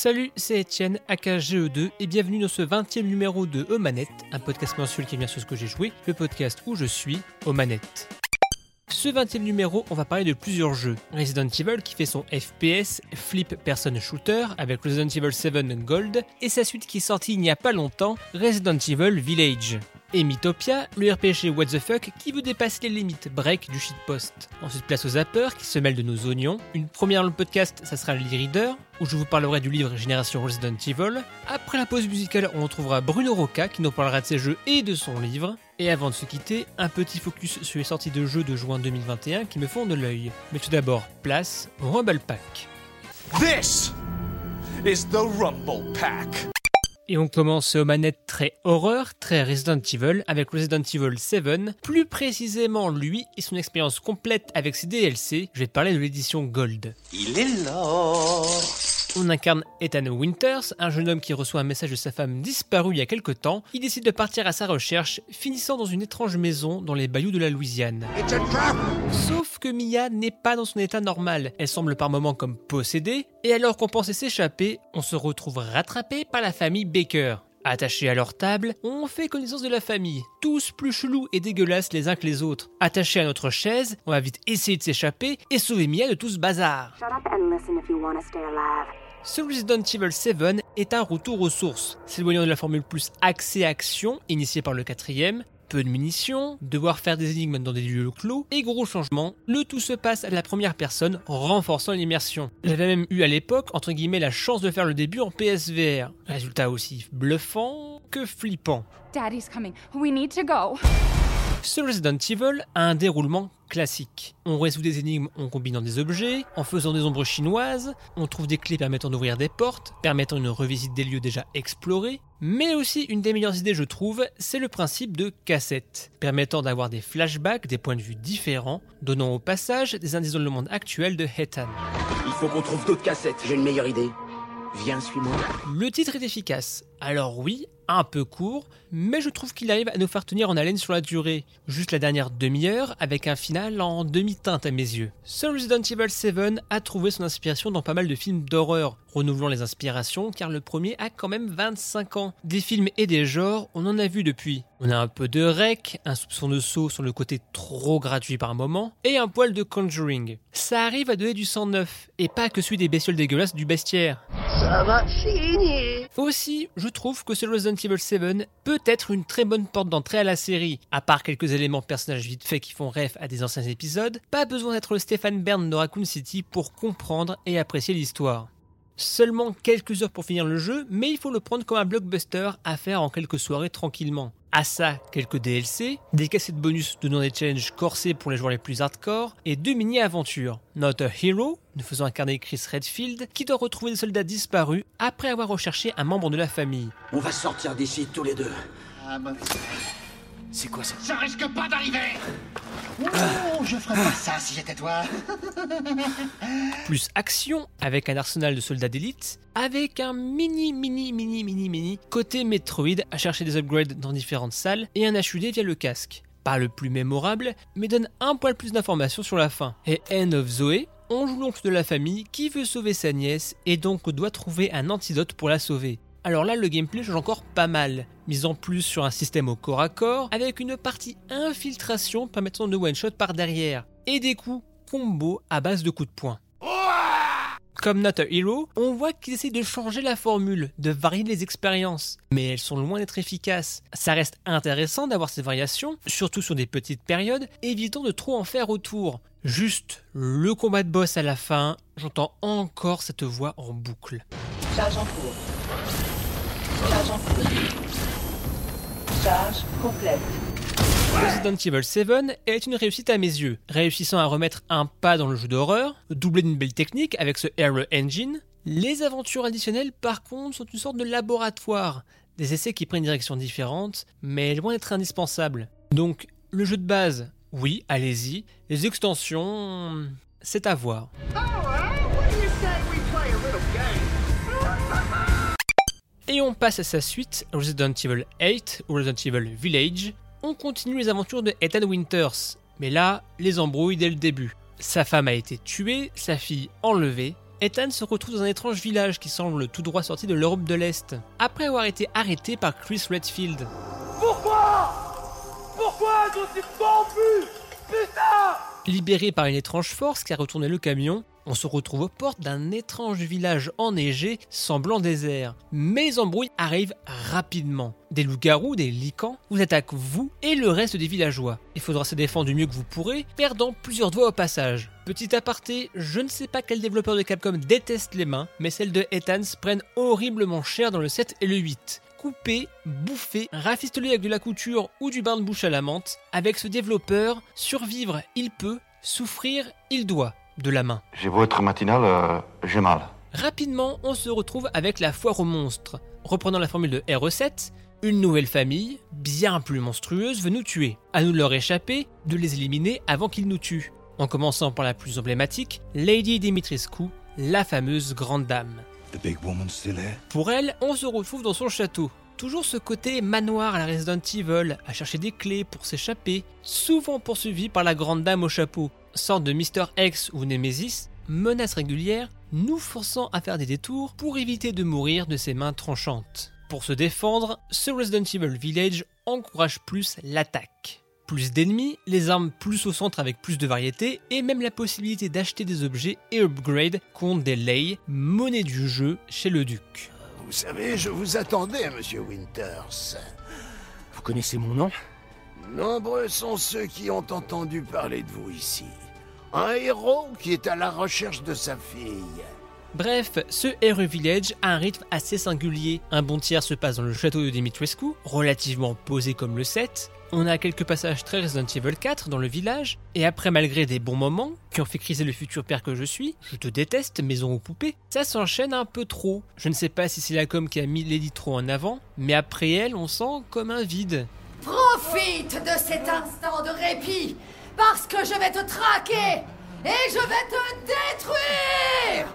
Salut, c'est Etienne, AKGE2, et bienvenue dans ce 20e numéro de E Manette, un podcast mensuel qui vient sur ce que j'ai joué, le podcast où je suis, aux. Ce 20e numéro, on va parler de plusieurs jeux. Resident Evil qui fait son FPS, flip person shooter avec Resident Evil 7 Gold, et sa suite qui est sortie il n'y a pas longtemps, Resident Evil Village et Mythopia, le RPG What the Fuck qui veut dépasser les limites break du shitpost. Ensuite, place aux zappers qui se mêlent de nos oignons. Une première dans le podcast, ça sera le reader où je vous parlerai du livre Génération Resident Evil. Après la pause musicale, on retrouvera Bruno Roca qui nous parlera de ses jeux et de son livre. Et avant de se quitter, un petit focus sur les sorties de jeux de juin 2021 qui me font de l'œil. Mais tout d'abord, place au Rumble Pack. This is the Rumble Pack. Et on commence aux manettes très horreur, très Resident Evil, avec Resident Evil 7, plus précisément lui et son expérience complète avec ses DLC, je vais te parler de l'édition Gold. Il est là. On incarne Ethan Winters, un jeune homme qui reçoit un message de sa femme disparue il y a quelque temps. Il décide de partir à sa recherche, finissant dans une étrange maison dans les bayous de la Louisiane. Sauf que Mia n'est pas dans son état normal. Elle semble par moments comme possédée, et alors qu'on pensait s'échapper, on se retrouve rattrapé par la famille Baker. Attachés à leur table, on fait connaissance de la famille, tous plus chelous et dégueulasses les uns que les autres. Attachés à notre chaise, on va vite essayer de s'échapper et sauver Mia de tout ce bazar. Shut up and listen if you want to stay alive. Ce Resident Evil 7 est un retour aux sources, s'éloignant de la formule plus axée action initiée par le quatrième. Peu de munitions, devoir faire des énigmes dans des lieux clos et gros changements, le tout se passe à la première personne, renforçant l'immersion. J'avais même eu à l'époque, entre guillemets, la chance de faire le début en PSVR. Résultat aussi bluffant que flippant. Daddy's coming. We need to go. Ce Resident Evil a un déroulement classique. On résout des énigmes en combinant des objets, en faisant des ombres chinoises, on trouve des clés permettant d'ouvrir des portes, permettant une revisite des lieux déjà explorés, mais aussi une des meilleures idées je trouve, c'est le principe de cassette, permettant d'avoir des flashbacks, des points de vue différents, donnant au passage des indices dans le monde actuel de Hetan. Il faut qu'on trouve d'autres cassettes. J'ai une meilleure idée. Viens, suis-moi. Le titre est efficace. Alors oui, un peu court, mais je trouve qu'il arrive à nous faire tenir en haleine sur la durée. Juste la dernière demi-heure, avec un final en demi-teinte à mes yeux. Seul Resident Evil 7 a trouvé son inspiration dans pas mal de films d'horreur, renouvelant les inspirations car le premier a quand même 25 ans. Des films et des genres, on en a vu depuis. On a un peu de rec, un soupçon de saut sur le côté trop gratuit par moment, et un poil de conjuring. Ça arrive à donner du sang neuf, et pas que celui des bestioles dégueulasses du bestiaire. Aussi, je trouve que ce Resident Evil 7 peut être une très bonne porte d'entrée à la série. À part quelques éléments personnages vite faits qui font rêve à des anciens épisodes, pas besoin d'être le Stéphane Bern de Raccoon City pour comprendre et apprécier l'histoire. Seulement quelques heures pour finir le jeu, mais il faut le prendre comme un blockbuster à faire en quelques soirées tranquillement. À ça, quelques DLC, des cassettes bonus donnant des challenges corsés pour les joueurs les plus hardcore, et deux mini-aventures. Not a Hero, nous faisons incarner Chris Redfield, qui doit retrouver des soldats disparus après avoir recherché un membre de la famille. On va sortir d'ici tous les deux. C'est quoi ça? Ça risque pas d'arriver Oh, je ferais pas ça si j'étais toi Plus action, avec un arsenal de soldats d'élite, avec un mini mini mini mini mini côté Metroid à chercher des upgrades dans différentes salles, et un HUD via le casque. Pas le plus mémorable, mais donne un poil plus d'informations sur la fin. Et End of Zoé, on joue l'oncle de la famille qui veut sauver sa nièce et donc doit trouver un antidote pour la sauver. Alors là, le gameplay change encore pas mal, mise en plus sur un système au corps à corps, avec une partie infiltration permettant de one-shot par derrière, et des coups combo à base de coups de poing. Comme Not a Hero, on voit qu'ils essayent de changer la formule, de varier les expériences, mais elles sont loin d'être efficaces. Ça reste intéressant d'avoir ces variations, surtout sur des petites périodes, évitant de trop en faire autour. Juste le combat de boss à la fin, j'entends encore cette voix en boucle. Charge en cours. Charge en cours. Charge complète. Resident Evil 7 est une réussite à mes yeux, réussissant à remettre un pas dans le jeu d'horreur, doublé d'une belle technique avec ce Aero Engine. Les aventures additionnelles par contre sont une sorte de laboratoire, des essais qui prennent une direction différente, mais loin d'être indispensables. Donc le jeu de base, oui, allez-y, les extensions, c'est à voir. Et on passe à sa suite, Resident Evil 8 ou Resident Evil Village. On continue les aventures de Ethan Winters, mais là, les embrouilles dès le début. Sa femme a été tuée, sa fille enlevée, Ethan se retrouve dans un étrange village qui semble tout droit sorti de l'Europe de l'Est, après avoir été arrêté par Chris Redfield. Pourquoi? Pourquoi nous corrompus Putain Libéré par une étrange force qui a retourné le camion, on se retrouve aux portes d'un étrange village enneigé semblant désert. Mais les embrouilles arrivent rapidement. Des loups-garous, des licans vous attaquent vous et le reste des villageois. Il faudra se défendre du mieux que vous pourrez, perdant plusieurs doigts au passage. Petit aparté, je ne sais pas quel développeur de Capcom déteste les mains, mais celles de Ethans prennent horriblement cher dans le 7 et le 8 couper, bouffer, rafistoler avec de la couture ou du bain de bouche à la menthe. Avec ce développeur, survivre il peut, souffrir il doit de la main. J'ai beau être matinal, euh, j'ai mal. Rapidement, on se retrouve avec la foire aux monstres. Reprenant la formule de RE7, une nouvelle famille, bien plus monstrueuse, veut nous tuer. À nous de leur échapper, de les éliminer avant qu'ils nous tuent. En commençant par la plus emblématique, Lady Dimitrescu, la fameuse grande dame. The big woman still here? Pour elle, on se retrouve dans son château. Toujours ce côté manoir à la Resident Evil, à chercher des clés pour s'échapper, souvent poursuivi par la grande dame au chapeau, sorte de Mr. X ou Nemesis, menace régulière, nous forçant à faire des détours pour éviter de mourir de ses mains tranchantes. Pour se défendre, ce Resident Evil Village encourage plus l'attaque. Plus d'ennemis, les armes plus au centre avec plus de variété, et même la possibilité d'acheter des objets et upgrade contre des lay, monnaie du jeu chez le duc. Vous savez, je vous attendais, monsieur Winters. Vous connaissez mon nom? Nombreux sont ceux qui ont entendu parler de vous ici. Un héros qui est à la recherche de sa fille. Bref, ce RE Village a un rythme assez singulier. Un bon tiers se passe dans le château de Dimitrescu, relativement posé comme le 7. On a quelques passages très Resident Evil 4 dans le village, et après malgré des bons moments, qui ont fait criser le futur père que je suis, je te déteste, maison aux poupées, ça s'enchaîne un peu trop. Je ne sais pas si c'est la com qui a mis Lady trop en avant, mais après elle, on sent comme un vide. Profite de cet instant de répit, parce que je vais te traquer et je vais te détruire.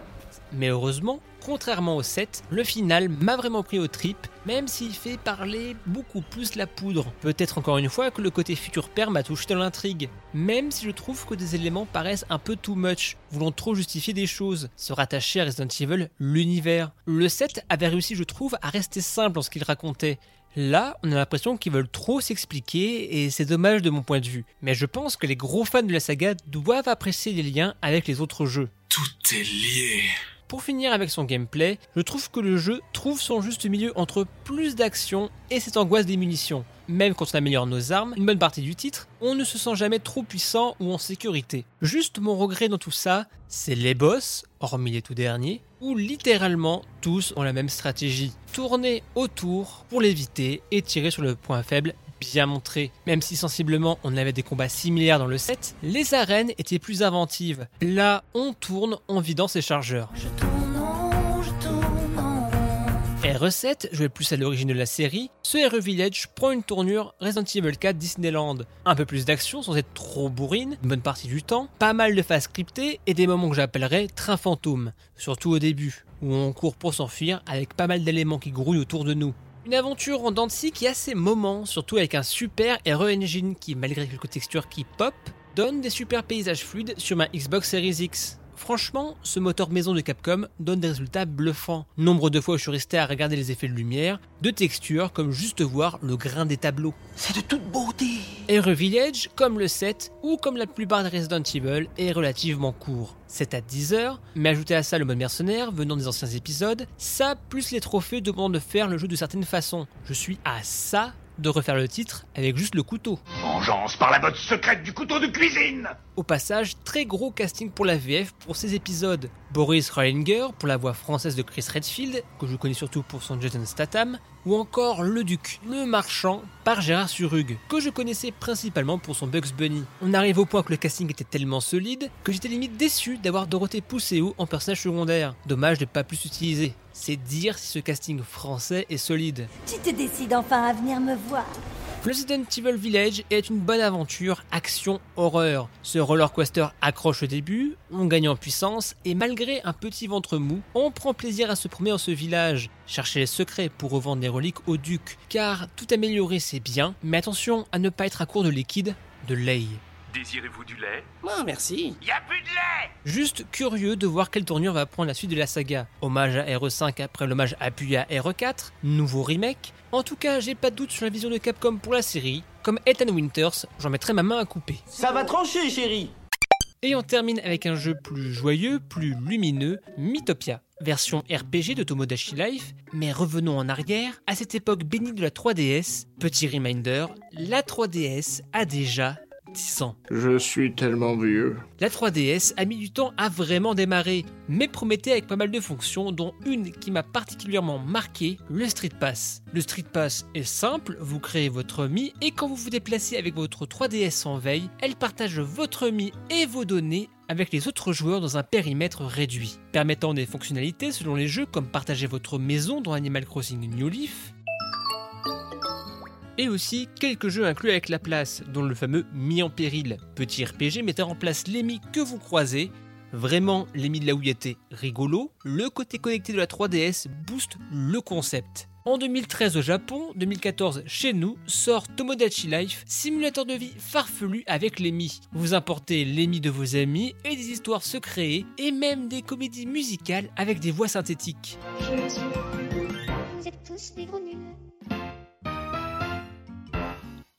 Mais heureusement, contrairement au 7, le final m'a vraiment pris au trip, même s'il fait parler beaucoup plus la poudre. Peut-être encore une fois que le côté futur père m'a touché dans l'intrigue, même si je trouve que des éléments paraissent un peu too much, voulant trop justifier des choses, se rattacher à Resident Evil, l'univers. Le 7 avait réussi, je trouve, à rester simple dans ce qu'il racontait. Là, on a l'impression qu'ils veulent trop s'expliquer et c'est dommage de mon point de vue. Mais je pense que les gros fans de la saga doivent apprécier les liens avec les autres jeux. Tout est lié. Pour finir avec son gameplay, je trouve que le jeu trouve son juste milieu entre plus d'action et cette angoisse des munitions. Même quand on améliore nos armes, une bonne partie du titre, on ne se sent jamais trop puissant ou en sécurité. Juste mon regret dans tout ça, c'est les boss, hormis les tout derniers, où littéralement tous ont la même stratégie. Tourner autour pour l'éviter et tirer sur le point faible bien montré. Même si sensiblement on avait des combats similaires dans le set, les arènes étaient plus inventives. Là, on tourne en vidant ses chargeurs. RE7, joué plus à l'origine de la série, ce RE Village prend une tournure Resident Evil 4 Disneyland. Un peu plus d'action sans être trop bourrine, une bonne partie du temps, pas mal de phases scriptées et des moments que j'appellerais train fantôme, surtout au début, où on court pour s'enfuir avec pas mal d'éléments qui grouillent autour de nous. Une aventure en scie qui a ses moments, surtout avec un super RE Engine qui, malgré quelques textures qui pop, donne des super paysages fluides sur ma Xbox Series X. Franchement, ce moteur maison de Capcom donne des résultats bluffants. Nombre de fois où je suis resté à regarder les effets de lumière, de textures, comme juste voir le grain des tableaux. C'est de toute beauté RE Village, comme le 7 ou comme la plupart des Resident Evil, est relativement court. C'est à 10 heures, mais ajouter à ça le mode mercenaire venant des anciens épisodes, ça plus les trophées demandent de faire le jeu de certaines façons. Je suis à ça de refaire le titre avec juste le couteau. Vengeance par la botte secrète du couteau de cuisine Au passage, très gros casting pour la VF pour ces épisodes. Boris Reilinger pour la voix française de Chris Redfield, que je connais surtout pour son Jason Statham, ou encore Le Duc, le marchand, par Gérard Surug, que je connaissais principalement pour son Bugs Bunny. On arrive au point que le casting était tellement solide que j'étais limite déçu d'avoir Dorothée Pousseau en personnage secondaire. Dommage de pas plus utiliser. C'est dire si ce casting français est solide. Tu te décides enfin à venir me voir. Resident Evil Village est une bonne aventure action-horreur. Ce roller coaster accroche au début, on gagne en puissance et malgré un petit ventre mou, on prend plaisir à se promener dans ce village, chercher les secrets pour revendre des reliques au duc, car tout améliorer c'est bien, mais attention à ne pas être à court de liquide, de lait. Désirez-vous du lait? Non, merci. Y a plus de lait Juste curieux de voir quelle tournure va prendre la suite de la saga. Hommage à RE5 après l'hommage appuyé à RE4, nouveau remake. En tout cas, j'ai pas de doute sur la vision de Capcom pour la série. Comme Ethan Winters, j'en mettrai ma main à couper. Ça va trancher, chérie. Et on termine avec un jeu plus joyeux, plus lumineux, Mythopia, version RPG de Tomodachi Life, mais revenons en arrière, à cette époque bénie de la 3DS, petit reminder, la 3DS a déjà 10 ans. Je suis tellement vieux. La 3DS a mis du temps à vraiment démarrer, mais promettait avec pas mal de fonctions, dont une qui m'a particulièrement marqué, le Street Pass. Le Street Pass est simple, vous créez votre Mi et quand vous vous déplacez avec votre 3DS en veille, elle partage votre Mi et vos données avec les autres joueurs dans un périmètre réduit, permettant des fonctionnalités selon les jeux comme partager votre maison dans Animal Crossing New Leaf, et aussi quelques jeux inclus avec la place, dont le fameux Mi en péril, petit RPG mettant en place les Mi que vous croisez. Vraiment, les Mi de la Wii étaient rigolo, le côté connecté de la 3DS booste le concept. En 2013 au Japon, 2014 chez nous, sort Tomodachi Life, simulateur de vie farfelu avec les Mi. Vous importez les Mi de vos amis et des histoires se créer et même des comédies musicales avec des voix synthétiques. Vous êtes tous des.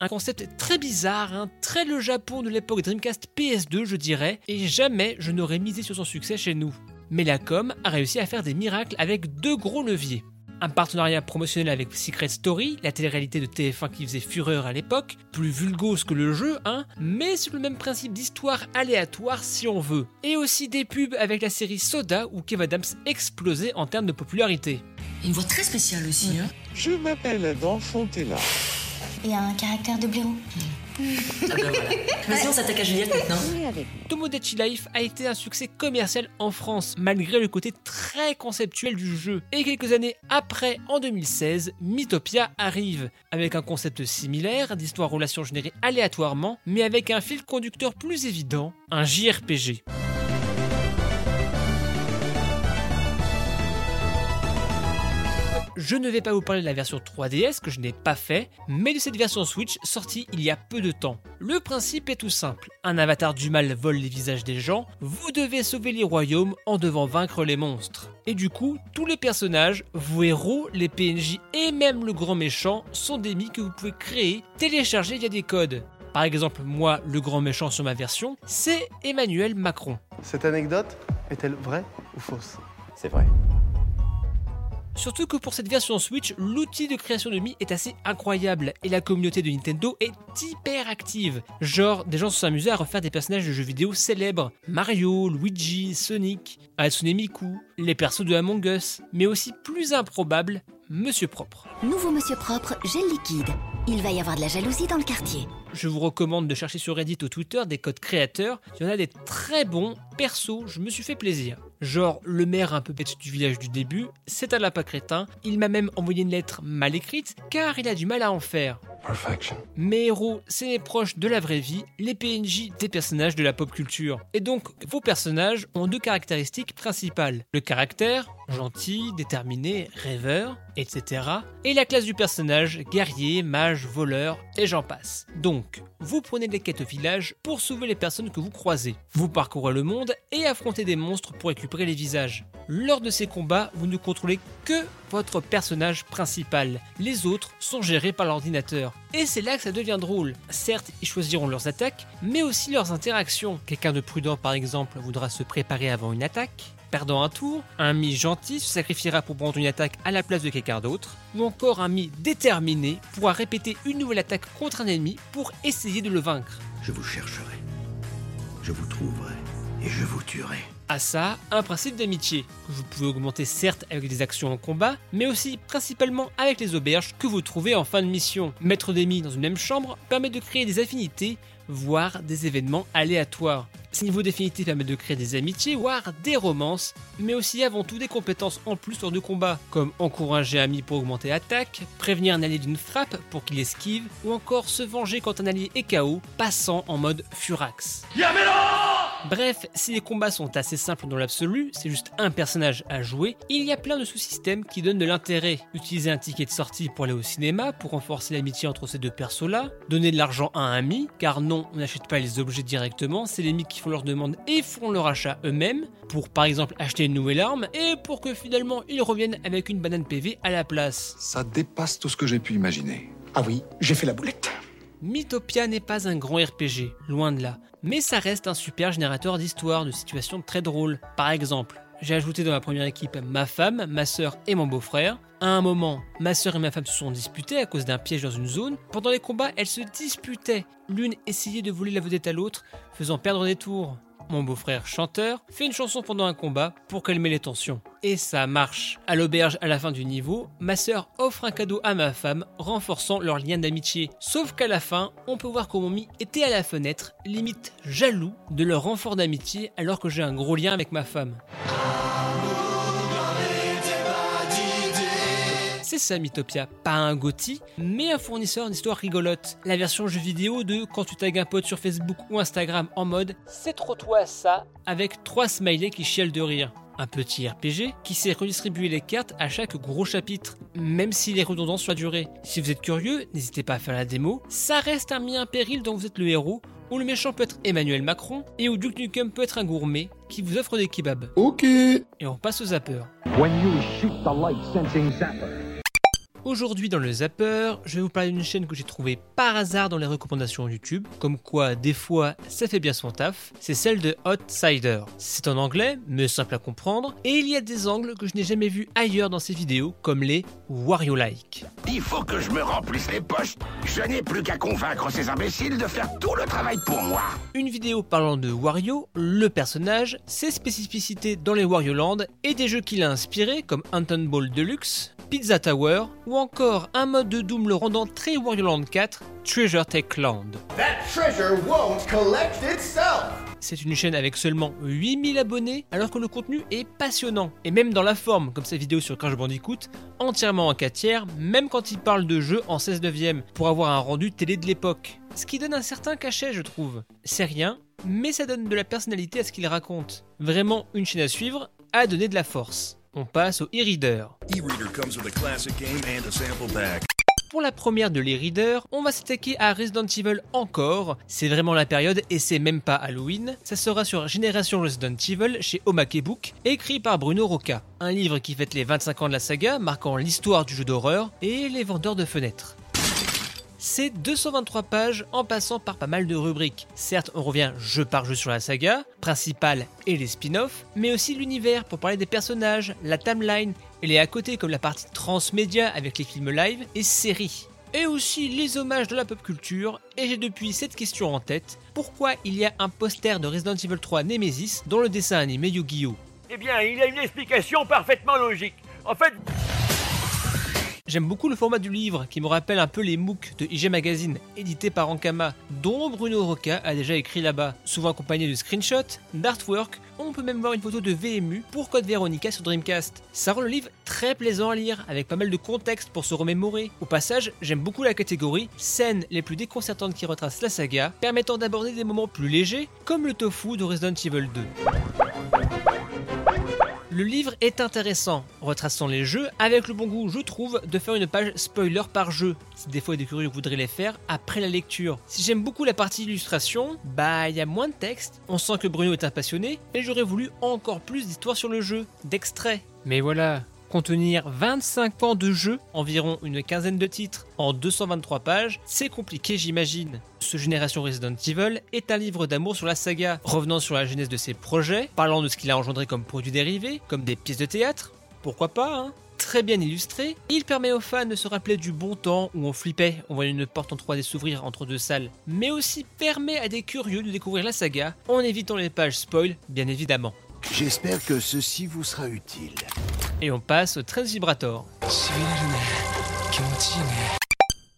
Un concept très bizarre, hein, très le Japon de l'époque Dreamcast PS2 je dirais, et jamais je n'aurais misé sur son succès chez nous. Mais la com a réussi à faire des miracles avec deux gros leviers. Un partenariat promotionnel avec Secret Story, la télé-réalité de TF1 qui faisait fureur à l'époque, plus vulgose que le jeu, hein, mais sur le même principe d'histoire aléatoire si on veut. Et aussi des pubs avec la série Soda où Kev Adams explosait en termes de popularité. Une voix très spéciale aussi, hein Je m'appelle Adam Fontella. Et un caractère de blaireau. Ah voilà. Vas-y, on s'attaque à Juliette maintenant. Tomodachi Life a été un succès commercial en France, malgré le côté très conceptuel du jeu. Et quelques années après, en 2016, Mythopia arrive, avec un concept similaire, d'histoire relation générée aléatoirement, mais avec un fil conducteur plus évident, un JRPG. Je ne vais pas vous parler de la version 3DS que je n'ai pas fait, mais de cette version Switch sortie il y a peu de temps. Le principe est tout simple. Un avatar du mal vole les visages des gens, vous devez sauver les royaumes en devant vaincre les monstres. Et du coup, tous les personnages, vos héros, les PNJ et même le grand méchant sont des mi que vous pouvez créer, télécharger via des codes. Par exemple, moi, le grand méchant sur ma version, c'est Emmanuel Macron. Cette anecdote est-elle vraie ou fausse? C'est vrai. Surtout que pour cette version Switch, l'outil de création de Mi est assez incroyable et la communauté de Nintendo est hyper active. Genre, des gens se sont amusés à refaire des personnages de jeux vidéo célèbres Mario, Luigi, Sonic, Hatsune Miku, les persos de Among Us, mais aussi plus improbable, Monsieur Propre. Nouveau Monsieur Propre, gel liquide. Il va y avoir de la jalousie dans le quartier. Je vous recommande de chercher sur Reddit ou Twitter des codes créateurs. Il y en a des très bons. Perso, je me suis fait plaisir. Genre, le maire un peu bête du village du début, c'est un lapin crétin. Il m'a même envoyé une lettre mal écrite car il a du mal à en faire. Perfection. Mes héros, c'est les proches de la vraie vie, les PNJ des personnages de la pop culture. Et donc, vos personnages ont deux caractéristiques principales. Le caractère, gentil, déterminé, rêveur, etc. Et la classe du personnage, guerrier, mage, voleur, et j'en passe. Donc, vous prenez des quêtes au village pour sauver les personnes que vous croisez. Vous parcourez le monde et affrontez des monstres pour récupérer les visages. Lors de ces combats, vous ne contrôlez que votre personnage principal. Les autres sont gérés par l'ordinateur. Et c'est là que ça devient drôle. Certes, ils choisiront leurs attaques, mais aussi leurs interactions. Quelqu'un de prudent, par exemple, voudra se préparer avant une attaque. Perdant un tour, un mi gentil se sacrifiera pour prendre une attaque à la place de quelqu'un d'autre, ou encore un mi déterminé pourra répéter une nouvelle attaque contre un ennemi pour essayer de le vaincre. Je vous chercherai, je vous trouverai et je vous tuerai. À ça, un principe d'amitié, que vous pouvez augmenter certes avec des actions en combat, mais aussi principalement avec les auberges que vous trouvez en fin de mission. Mettre des mi dans une même chambre permet de créer des affinités, voire des événements aléatoires. Ces niveaux d'affinité permettent de créer des amitiés, voire des romances, mais aussi avant tout des compétences en plus lors de combat, comme encourager un ami pour augmenter l'attaque, prévenir un allié d'une frappe pour qu'il esquive, ou encore se venger quand un allié est KO, passant en mode Furax. Yamelo Bref, si les combats sont assez simples dans l'absolu, c'est juste un personnage à jouer, il y a plein de sous-systèmes qui donnent de l'intérêt. Utiliser un ticket de sortie pour aller au cinéma, pour renforcer l'amitié entre ces deux persos-là, donner de l'argent à un ami, car non, on n'achète pas les objets directement, c'est les qui font leur demande et font leur achat eux-mêmes, pour par exemple acheter une nouvelle arme, et pour que finalement ils reviennent avec une banane PV à la place. Ça dépasse tout ce que j'ai pu imaginer. Ah oui, j'ai fait la boulette. Mythopia n'est pas un grand RPG, loin de là, mais ça reste un super générateur d'histoires, de situations très drôles. Par exemple, j'ai ajouté dans ma première équipe ma femme, ma sœur et mon beau-frère. À un moment, ma sœur et ma femme se sont disputées à cause d'un piège dans une zone. Pendant les combats, elles se disputaient. L'une essayait de voler la vedette à l'autre, faisant perdre des tours. Mon beau-frère chanteur fait une chanson pendant un combat pour calmer les tensions. Et ça marche. À l'auberge à la fin du niveau, ma sœur offre un cadeau à ma femme, renforçant leur lien d'amitié. Sauf qu'à la fin, on peut voir que mon mi était à la fenêtre, limite jaloux de leur renfort d'amitié alors que j'ai un gros lien avec ma femme. C'est ça Mythopia, pas un GOTY, mais un fournisseur d'histoires rigolotes. La version jeu vidéo de quand tu tags un pote sur Facebook ou Instagram en mode c'est trop toi ça, avec trois smileys qui chialent de rire. Un petit RPG qui sait redistribuer les cartes à chaque gros chapitre, même s'il est redondant sur la durée. Si vous êtes curieux, n'hésitez pas à faire la démo. Ça reste un mi péril dont vous êtes le héros, où le méchant peut être Emmanuel Macron et où Duke Nukem peut être un gourmet qui vous offre des kebabs. Ok. Et on passe au zapper. Aujourd'hui dans le Zapper, je vais vous parler d'une chaîne que j'ai trouvée par hasard dans les recommandations YouTube, comme quoi des fois ça fait bien son taf, c'est celle de Outsider. C'est en anglais, mais simple à comprendre, et il y a des angles que je n'ai jamais vus ailleurs dans ses vidéos, comme les Wario-like. Il faut que je me remplisse les poches. Je n'ai plus qu'à convaincre ces imbéciles de faire tout le travail pour moi. Une vidéo parlant de Wario, le personnage, ses spécificités dans les Wario Land et des jeux qu'il a inspirés comme Anton Ball Deluxe, Pizza Tower ou encore un mode de Doom le rendant très Wario Land 4, Treasure Tech Land. That treasure won't collect itself. C'est une chaîne avec seulement 8000 abonnés alors que le contenu est passionnant. Et même dans la forme, comme sa vidéo sur Crash Bandicoot, entièrement en 4 tiers, même quand il parle de jeux en 16 neuvième, pour avoir un rendu télé de l'époque. Ce qui donne un certain cachet je trouve. C'est rien, mais ça donne de la personnalité à ce qu'il raconte. Vraiment une chaîne à suivre, à donner de la force. On passe au e-reader. E-reader comes with a classic game and a sample pack. Pour la première de l'e-reader, on va s'attaquer à Resident Evil encore. C'est vraiment la période et c'est même pas Halloween. Ça sera sur Génération Resident Evil chez Omake Book, écrit par Bruno Roca. Un livre qui fête les 25 ans de la saga, marquant l'histoire du jeu d'horreur et les vendeurs de fenêtres. C'est 223 pages en passant par pas mal de rubriques. Certes, on revient jeu par jeu sur la saga, principale et les spin-offs, mais aussi l'univers pour parler des personnages, la timeline et les à côté comme la partie transmédia avec les films live et séries. Et aussi les hommages de la pop culture, et j'ai depuis cette question en tête, pourquoi il y a un poster de Resident Evil 3 Nemesis dans le dessin animé Yu-Gi-Oh? Eh bien, il a une explication parfaitement logique. En fait, J'aime beaucoup le format du livre qui me rappelle un peu les MOOC de IG Magazine édité par Ankama, dont Bruno Roca a déjà écrit là-bas, souvent accompagné de screenshots, d'artwork. On peut même voir une photo de VMU pour Code Veronica sur Dreamcast. Ça rend le livre très plaisant à lire, avec pas mal de contexte pour se remémorer. Au passage, j'aime beaucoup la catégorie scènes les plus déconcertantes qui retracent la saga, permettant d'aborder des moments plus légers, comme le tofu de Resident Evil 2. Le livre est intéressant, retraçant les jeux avec le bon goût, je trouve, de faire une page spoiler par jeu. Si des fois des curieux voudraient les faire après la lecture. Si j'aime beaucoup la partie illustration, bah il y a moins de texte. On sent que Bruno est un passionné et j'aurais voulu encore plus d'histoires sur le jeu, d'extraits. Mais voilà, contenir 25 ans de jeu, environ une quinzaine de titres, en 223 pages, c'est compliqué j'imagine. Ce Génération Resident Evil est un livre d'amour sur la saga, revenant sur la genèse de ses projets, parlant de ce qu'il a engendré comme produits dérivés, comme des pièces de théâtre, pourquoi pas, hein Très bien illustré, il permet aux fans de se rappeler du bon temps où on flippait, on voyait une porte en 3D s'ouvrir entre deux salles, mais aussi permet à des curieux de découvrir la saga en évitant les pages spoil, bien évidemment. J'espère que ceci vous sera utile. Et on passe au Trans Vibrator.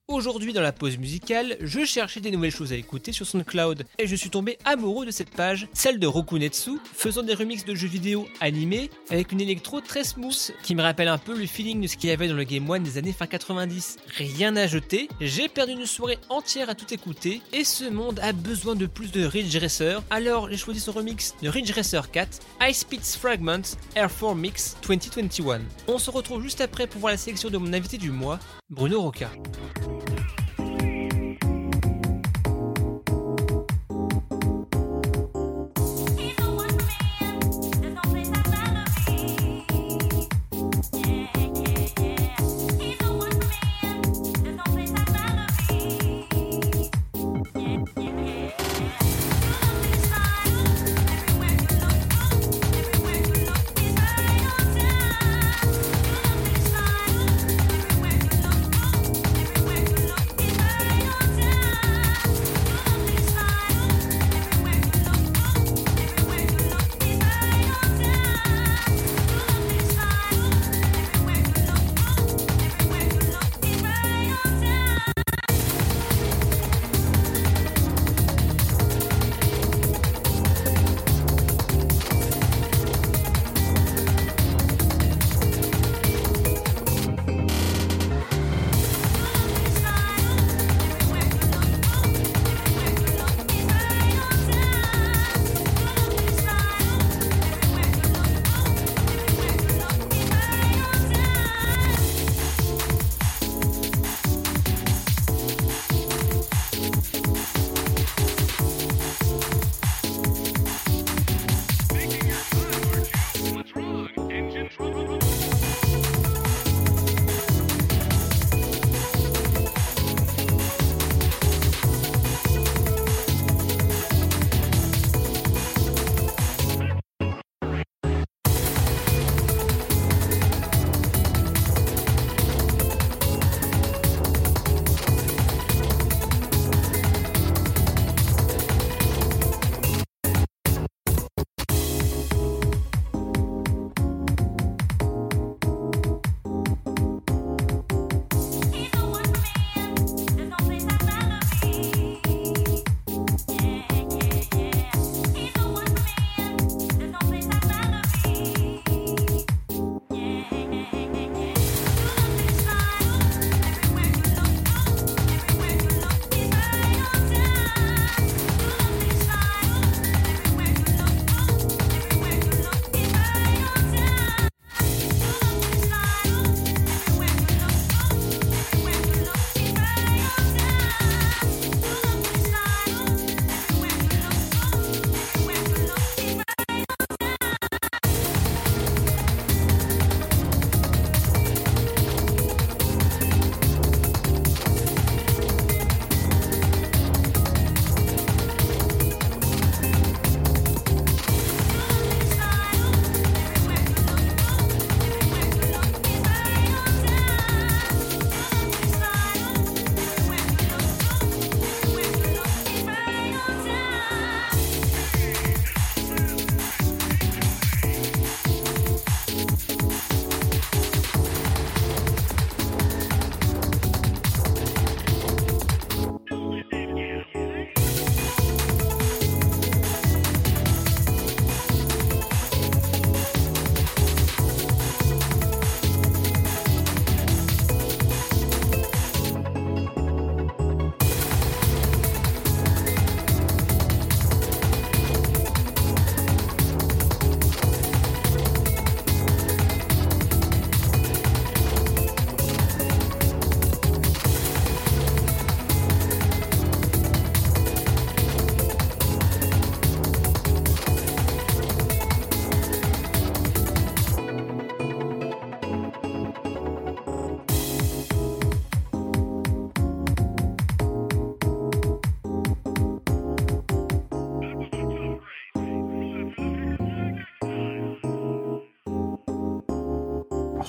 Aujourd'hui, dans la pause musicale, je cherchais des nouvelles choses à écouter sur SoundCloud et je suis tombé amoureux de cette page, celle de Rokunetsu, faisant des remixes de jeux vidéo animés avec une électro très smooth qui me rappelle un peu le feeling de ce qu'il y avait dans le Game One des années fin 90. Rien à jeter, j'ai perdu une soirée entière à tout écouter et ce monde a besoin de plus de Ridge Racer, alors j'ai choisi son remix de Ridge Racer 4, High Speeds Fragments Air 4 Mix 2021. On se retrouve juste après pour voir la sélection de mon invité du mois, Bruno Roca.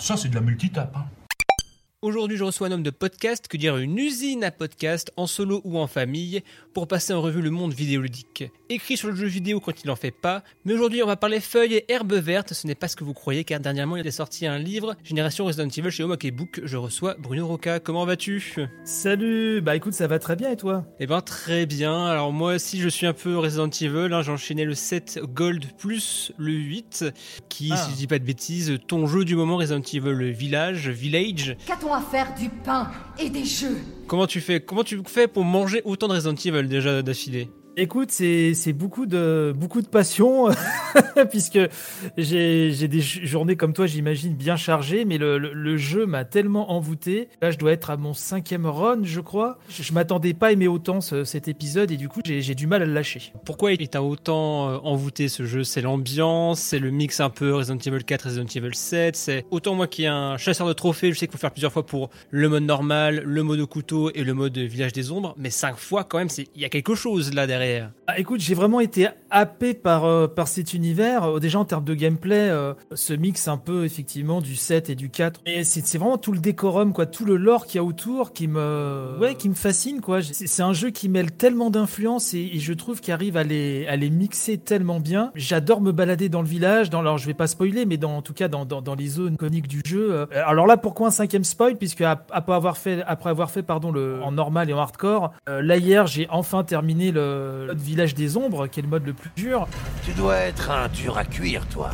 Ça, c'est de la multitape. Hein. Aujourd'hui, je reçois un homme de podcast, que dire une usine à podcast, en solo ou en famille, pour passer en revue le monde vidéoludique. Écrit sur le jeu vidéo quand il n'en fait pas, mais aujourd'hui on va parler feuilles et herbes vertes, ce n'est pas ce que vous croyez car dernièrement il est sorti un livre, Génération Resident Evil chez Omake Book, je reçois Bruno Roca, comment vas-tu? Salut, bah écoute ça va très bien et toi? Eh ben très bien, alors moi aussi je suis un peu Resident Evil, hein, j'ai enchaîné le 7 Gold plus le 8, qui Ah. si je dis pas de bêtises, ton jeu du moment Resident Evil Village, Village, À faire du pain et des jeux. Comment tu fais Comment tu fais pour manger autant de Resident Evil déjà d'affilée? Écoute, c'est beaucoup de beaucoup de passion puisque j'ai des journées comme toi, j'imagine bien chargées, mais le, le- jeu m'a tellement envoûté. Là, je dois être à mon cinquième run, je crois. Je, je m'attendais pas à aimer autant ce- cet épisode et du coup, j'ai du mal à le lâcher. Pourquoi il t'a autant euh, envoûté ce jeu? C'est l'ambiance, c'est le mix un peu Resident Evil 4, Resident Evil 7, c'est autant moi qui est un chasseur de trophées, je sais qu'il faut faire plusieurs fois pour le mode normal, le mode couteau et le mode village des ombres, mais cinq fois quand même, il y a quelque chose là derrière. Ah, écoute, j'ai vraiment été happé par, euh, par cet univers. Euh, déjà en termes de gameplay, euh, ce mix un peu effectivement du 7 et du 4. Et c'est vraiment tout le décorum, quoi, tout le lore qu'il y a autour qui me, ouais, qui me fascine, quoi. C'est un jeu qui mêle tellement d'influences et, je trouve qu'il arrive à les, à les mixer tellement bien. J'adore me balader dans le village, dans, alors je vais pas spoiler, mais dans, en tout cas dans, dans, dans les zones iconiques du jeu. Alors là, pourquoi un cinquième spoil Puisque ap- après avoir fait, après avoir fait pardon, le, en normal et en hardcore, euh, là hier, j'ai enfin terminé le le mode village des ombres, qui est le mode le plus dur. Tu dois être un dur à cuire, toi.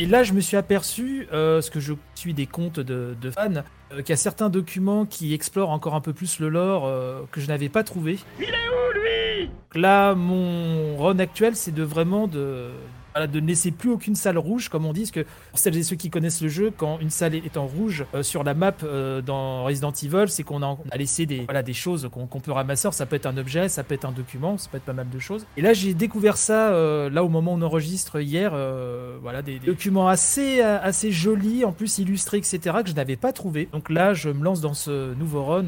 Et là, je me suis aperçu, euh, ce que je suis des comptes de, de fans, euh, qu'il y a certains documents qui explorent encore un peu plus le lore euh, que je n'avais pas trouvé. Il est où, lui? Là, mon run actuel, c'est de vraiment de, de ne laisser plus aucune salle rouge, comme on dit, parce que pour celles et ceux qui connaissent le jeu, quand une salle est en rouge euh, sur la map euh, dans Resident Evil, c'est qu'on a, a laissé des, voilà, des choses qu'on peut ramasser. Ça peut être un objet, ça peut être un document, ça peut être pas mal de choses. Et là, j'ai découvert ça, euh, là, au moment où on enregistre hier, voilà, des, documents assez, assez jolis, en plus illustrés, etc., que je n'avais pas trouvé. Donc là, je me lance dans ce nouveau run.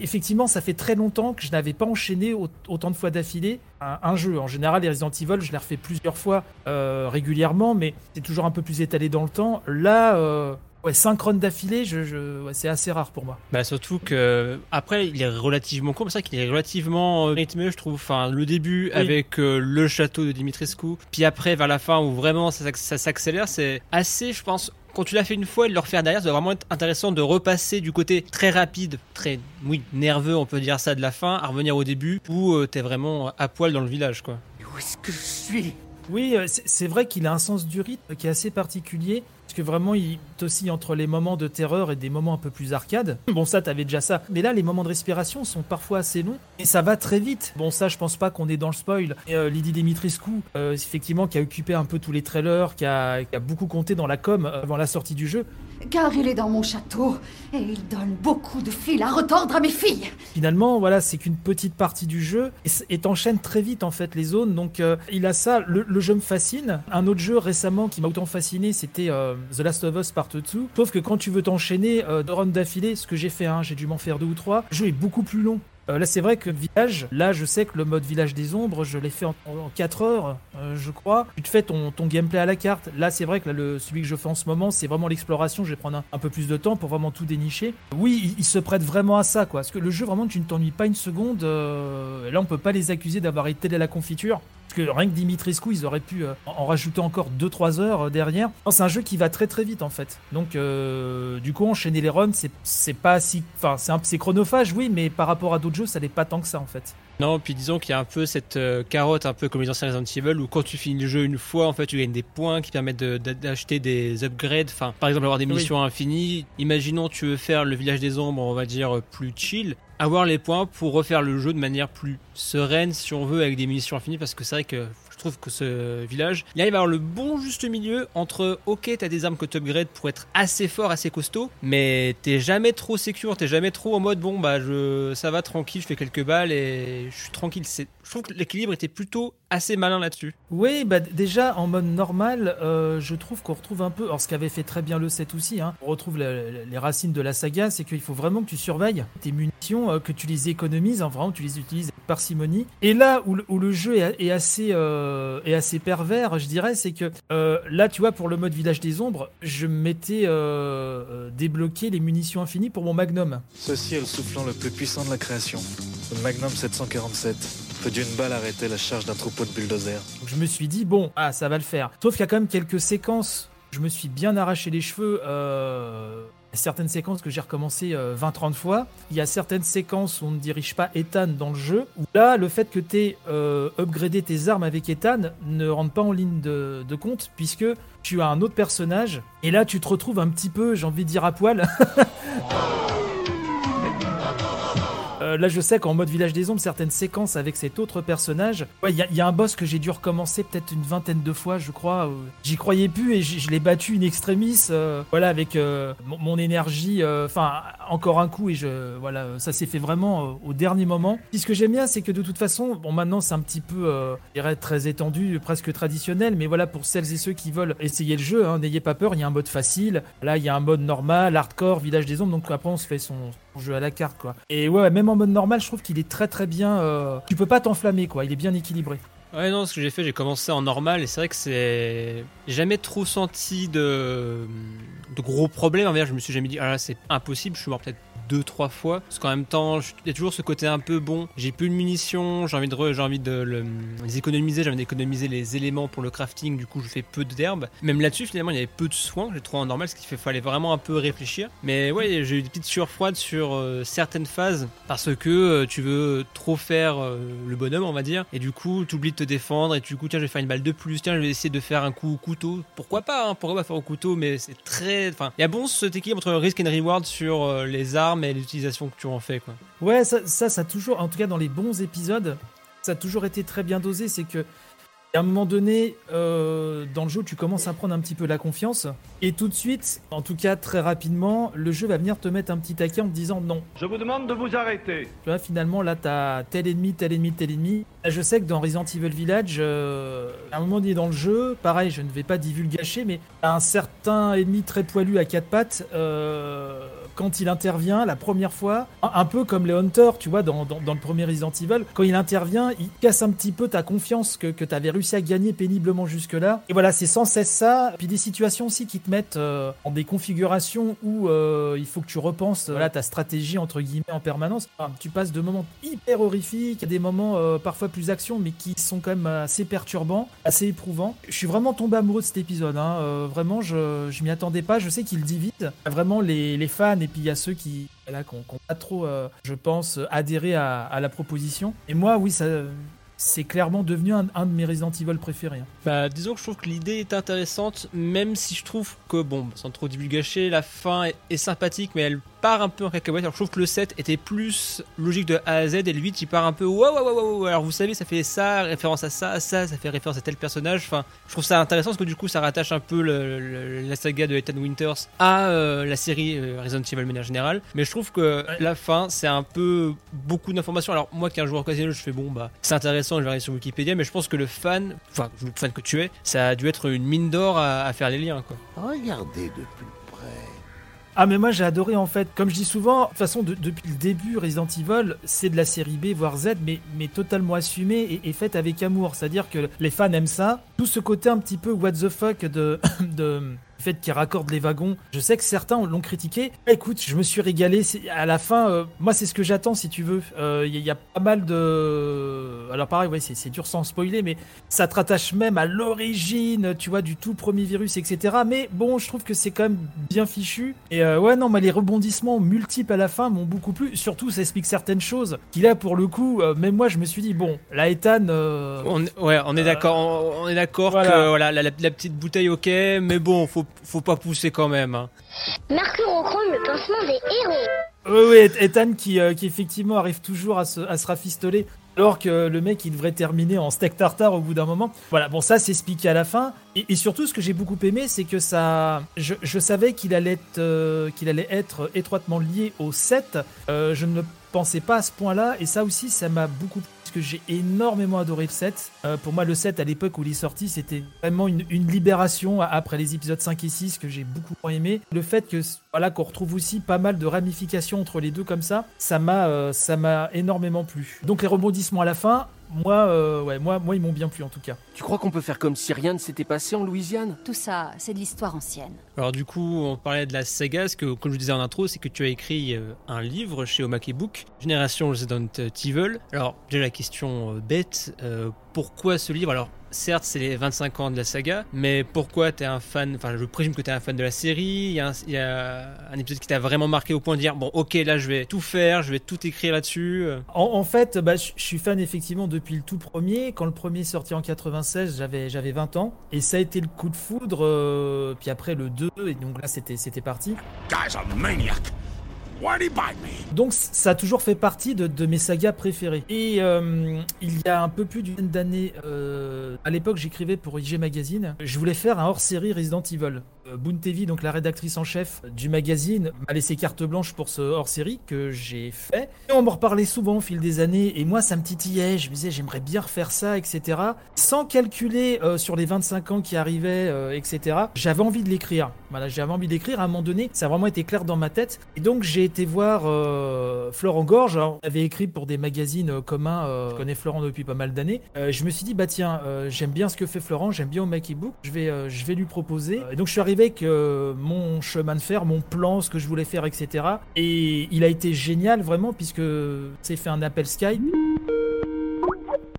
Effectivement, ça fait très longtemps que je n'avais pas enchaîné au- autant de fois d'affilée un, un jeu. En général, les Resident Evil, je les refais plusieurs fois euh, régulièrement, mais c'est toujours un peu plus étalé dans le temps. Là, euh, ouais, 5 runs d'affilée, je, je- ouais, c'est assez rare pour moi. Bah surtout que après il est relativement court, mais c'est vrai qu'il est relativement euh, rythmé, je trouve. Enfin le début Oui. avec euh, le château de Dimitrescu, puis après vers la fin où vraiment ça s'accélère, c'est assez, je pense. Quand tu l'as fait une fois et de le refaire derrière, ça doit vraiment être intéressant de repasser du côté très rapide, très oui nerveux, on peut dire ça de la fin, à revenir au début où euh, t'es vraiment à poil dans le village quoi. Où est-ce que je suis? Oui, euh, c'est vrai qu'il a un sens du rythme qui est assez particulier. Parce que vraiment, il oscille entre les moments de terreur et des moments un peu plus arcade. Bon, ça, t'avais déjà ça. Mais là, les moments de respiration sont parfois assez longs et ça va très vite. Bon, ça, je pense pas qu'on est dans le spoil. Euh, Lydie Dimitrescu, euh, effectivement, qui a occupé un peu tous les trailers, qui a, beaucoup compté dans la com avant la sortie du jeu. Car il est dans mon château et il donne beaucoup de fil à retordre à mes filles. Finalement, voilà, c'est qu'une petite partie du jeu et t'enchaînes très vite en fait les zones. Donc, euh, il a ça. Le, jeu me fascine. Un autre jeu récemment qui m'a autant fasciné, c'était euh, The Last of Us Part 2. Sauf que quand tu veux t'enchaîner euh, d'affilée, ce que j'ai fait, hein, j'ai dû m'en faire deux ou trois, le jeu est beaucoup plus long. Euh, là, c'est vrai que Village, là, je sais que le mode Village des Ombres, je l'ai fait en, 4 heures, euh, je crois. Tu te fais ton, gameplay à la carte. Là, c'est vrai que là, le, celui que je fais en ce moment, c'est vraiment l'exploration. Je vais prendre un, peu plus de temps pour vraiment tout dénicher. Oui, il, il se prête vraiment à ça, quoi. Parce que le jeu, vraiment, tu ne t'ennuies pas une seconde. euh, là, on peut pas les accuser d'avoir été à la confiture. Parce que rien que Dimitrescu, ils auraient pu euh, en rajouter encore 2-3 heures euh, derrière. C'est un jeu qui va très très vite en fait. Donc, euh, du coup, enchaîner les runs, c'est- c'est pas si. Enfin, c'est chronophage, oui, mais par rapport à d'autres jeux, ça n'est pas tant que ça en fait. Non, puis disons qu'il y a un peu cette euh, carotte, un peu comme les anciens Resident Evil, où quand tu finis le jeu une fois, en fait, tu gagnes des points qui permettent de- d'acheter des upgrades. Enfin, par exemple, avoir des Oui. missions infinies. Imaginons, tu veux faire le village des ombres, on va dire, plus chill. Avoir les points pour refaire le jeu de manière plus sereine, si on veut, avec des missions infinies, parce que c'est vrai que je trouve que ce village, il arrive à avoir le bon juste milieu entre, ok, t'as des armes que tu upgrades pour être assez fort, assez costaud, mais t'es jamais trop secure, t'es jamais trop en mode, bon, bah, je, ça va tranquille, je fais quelques balles et je suis tranquille. Je trouve que l'équilibre était plutôt assez malin là-dessus. Oui, bah déjà en mode normal, euh, je trouve qu'on retrouve un peu, alors ce qu'avait fait très bien le 7 aussi, hein, on retrouve la- la- les racines de la saga, c'est qu'il faut vraiment que tu surveilles tes munitions, euh, que tu les économises, hein, vraiment que tu les utilises avec parcimonie. Et là où le, où le jeu est, est assez, euh, est assez pervers, je dirais, c'est que euh, là, tu vois, pour le mode village des ombres, je m'étais débloqué les munitions infinies pour mon Magnum. Ceci est le soufflant le plus puissant de la création. Le Magnum 747 peut d'une balle arrêter la charge d'un troupeau de bulldozers. Je me suis dit, bon, ah, ça va le faire. Sauf qu'il y a quand même quelques séquences, je me suis bien arraché les cheveux. Euh... Certaines séquences que j'ai recommencé euh, 20-30 fois. Il y a certaines séquences où on ne dirige pas Ethan dans le jeu. Où là, le fait que tu aies euh, upgradé tes armes avec Ethan ne rentre pas en ligne de, de compte, puisque tu as un autre personnage. Et là, tu te retrouves un petit peu, j'ai envie de dire à poil. Euh, là, je sais qu'en mode Village des Ombres, certaines séquences avec cet autre personnage, il y, a- un boss que j'ai dû recommencer peut-être une vingtaine de fois, je crois. euh, J'y croyais plus et je l'ai battu in extremis, euh, voilà, avec mon, énergie, enfin, encore un coup et je, voilà, ça s'est fait vraiment au dernier moment. Puis ce que j'aime bien, c'est que de toute façon, bon, maintenant c'est un petit peu, je dirais, très étendu, presque traditionnel, mais voilà, pour celles et ceux qui veulent essayer le jeu, hein, n'ayez pas peur, il y a un mode facile, là, il y a un mode normal, hardcore, Village des Ombres, donc après on se fait son jeu à la carte, quoi. Et ouais, même en mode normal, je trouve qu'il est très très bien. euh, Tu peux pas t'enflammer, quoi. Il est bien équilibré. Ouais, non, ce que j'ai fait, j'ai commencé en normal et c'est vrai que c'est. Jamais trop senti de, gros problèmes. En fait, je me suis jamais dit, ah là, c'est impossible, je suis mort peut-être deux, trois fois. Parce qu'en même temps, il y a toujours ce côté un peu bon. J'ai plus de munitions, j'ai envie de, j'ai envie de le- les économiser, j'ai envie d'économiser les éléments pour le crafting, du coup, je fais peu d'herbes. Même là-dessus, finalement, il y avait peu de soins, j'ai trouvé en normal, ce qui fait fallait vraiment un peu réfléchir. Mais ouais, j'ai eu des petites surfroides sur euh, certaines phases parce que euh, tu veux trop faire euh, le bonhomme, on va dire, et du coup, tu oublies de te défendre, et du coup, tiens, je vais faire une balle de plus, tiens, je vais essayer de faire un coup au couteau. Pourquoi pas, hein, pourquoi pas faire au couteau, mais c'est très. Enfin, il y a bon cet équilibre entre risk and reward sur les armes et l'utilisation que tu en fais, quoi. Ouais, ça, ça, ça a toujours, en tout cas dans les bons épisodes, ça a toujours été très bien dosé. C'est que, à un moment donné, euh, dans le jeu, tu commences à prendre un petit peu la confiance. Et tout de suite, en tout cas très rapidement, le jeu va venir te mettre un petit taquet en te disant non. Je vous demande de vous arrêter. Tu vois, finalement, là, t'as tel ennemi, tel ennemi, tel ennemi. Là, Je sais que dans Resident Evil Village, euh, à un moment donné dans le jeu, pareil, je ne vais pas divulgacher, mais un certain ennemi très poilu à quatre pattes, euh, quand il intervient la première fois, un, peu comme les Hunters, tu vois, dans, dans, dans le premier Resident Evil, quand il intervient, il casse un petit peu ta confiance que, que tu avais réussi à gagner péniblement jusque-là. Et voilà, c'est sans cesse ça. Puis des situations aussi qui te mettent euh, en des configurations où euh, il faut que tu repenses voilà, ta stratégie entre guillemets en permanence. Tu passes de moments hyper horrifiques à des moments euh, parfois plus action, mais qui sont quand même assez perturbants, assez éprouvants. Je suis vraiment tombé amoureux de cet épisode. Hein. Vraiment, je, je m'y attendais pas. Je sais qu'il divise vraiment les, les fans et puis il y a ceux qui là qui n'ont pas trop, euh, je pense, adhéré à, la proposition. Et moi, oui, ça c'est clairement devenu un, de mes Resident Evil préférés. hein. Bah, disons que je trouve que l'idée est intéressante, même si je trouve que, bon, sans trop divulgacher, la fin est sympathique, mais elle part un peu en cacahuète. Alors, je trouve que le 7 était plus logique de A à Z, et le 8, il part un peu waouh, waouh, waouh. Alors, vous savez, ça fait ça, référence à ça, ça, ça fait référence à tel personnage. Enfin, je trouve ça intéressant parce que du coup, ça rattache un peu la saga de Ethan Winters à euh, la série euh, Resident Evil manière générale. Mais je trouve que la fin, c'est un peu beaucoup d'informations. Alors, moi, qui est un joueur occasionnel, je fais bon, bah, c'est intéressant, je vais aller sur Wikipédia, mais je pense que le fan, enfin, le fan que tu es, ça a dû être une mine d'or à, à faire les liens, quoi. Regardez de plus. Ah mais moi j'ai adoré en fait, comme je dis souvent, de toute façon de- depuis le début Resident Evil c'est de la série B voire Z mais, totalement assumé et, et faite avec amour, c'est-à-dire que les fans aiment ça, tout ce côté un petit peu what the fuck de, de du fait qu'ils raccordent les wagons, je sais que certains l'ont critiqué, écoute je me suis régalé, à la fin euh, moi c'est ce que j'attends si tu veux, Euh, il y, a- il y a pas mal de... Alors pareil ouais c'est dur sans spoiler mais ça te rattache même à l'origine, tu vois, du tout premier virus, etc. Mais bon, je trouve que c'est quand même bien fichu. Et euh, ouais, non, mais les rebondissements multiples à la fin m'ont beaucoup plu. Surtout, ça explique certaines choses. Qui là, pour le coup, euh, même moi, je me suis dit, bon, la Ethan. euh, On, ouais, on est d'accord, on, on est d'accord voilà. que voilà, la, la- la petite bouteille, ok, mais bon, faut, faut pas pousser quand même. hein. Mercurochrome, le pansement des héros. Oui, oui, Et- Ethan qui, euh, qui effectivement arrive toujours à se, à se rafistoler. Alors que le mec, il devrait terminer en steak tartare au bout d'un moment. Voilà, bon, ça, c'est expliqué à la fin. Et, et surtout, ce que j'ai beaucoup aimé, c'est que ça. Je, je savais qu'il allait, être, euh, qu'il allait être étroitement lié au 7. Euh, je ne le pensais pas à ce point-là. Et ça aussi, ça m'a beaucoup. Que j'ai énormément adoré le 7. Euh, pour moi, le 7, à l'époque où il est sorti, c'était vraiment une, une libération après les épisodes 5 et 6 que j'ai beaucoup aimé. Le fait que voilà qu'on retrouve aussi pas mal de ramifications entre les deux comme ça, ça m'a euh, ça m'a énormément plu. Donc les rebondissements à la fin, moi, euh, ouais, moi, moi, ils m'ont bien plu en tout cas. Tu crois qu'on peut faire comme si rien ne s'était passé en Louisiane? Tout ça, c'est de l'histoire ancienne. Alors du coup, on parlait de la saga, ce que, comme je disais en intro, c'est que tu as écrit euh, un livre chez Omake Book, Génération Resident Evil. Alors, j'ai la question euh, bête, euh, pourquoi ce livre? Alors, certes, c'est les 25 ans de la saga, mais pourquoi t'es un fan Enfin, je présume que t'es un fan de la série. Il y, a un, épisode qui t'a vraiment marqué au point de dire bon, ok, là, je vais tout faire, je vais tout écrire là-dessus. En, fait, bah, je suis fan effectivement depuis le tout premier. Quand le premier sorti en 96, j'avais j'avais 20 ans, et ça a été le coup de foudre. puis après le 2, et donc là, c'était parti. Donc ça a toujours fait partie de, mes sagas préférées. Et euh, il y a un peu plus d'une d'années, euh, à l'époque j'écrivais pour IG Magazine, je voulais faire un hors-série Resident Evil. Euh, donc la rédactrice en chef du magazine, m'a laissé carte blanche pour ce hors-série que j'ai fait. Et on m'en reparlait souvent au fil des années, et moi ça me titillait, je me disais j'aimerais bien refaire ça, etc. Sans calculer euh, sur les 25 ans qui arrivaient, etc. J'avais envie de l'écrire. Voilà, j'avais envie d'écrire. À un moment donné, ça a vraiment été clair dans ma tête. Et donc j'ai été voir euh, Florent Gorge. On avait écrit pour des magazines euh, communs. euh, je connais Florent depuis pas mal d'années. Je me suis dit bah tiens, j'aime bien ce que fait Florent, j'aime bien au Mackie Book. Je vais, je vais lui proposer. Et donc je suis arrivé avec mon chemin de fer, mon plan, ce que je voulais faire, etc. Et il a été génial vraiment puisque c'est fait un appel Skype.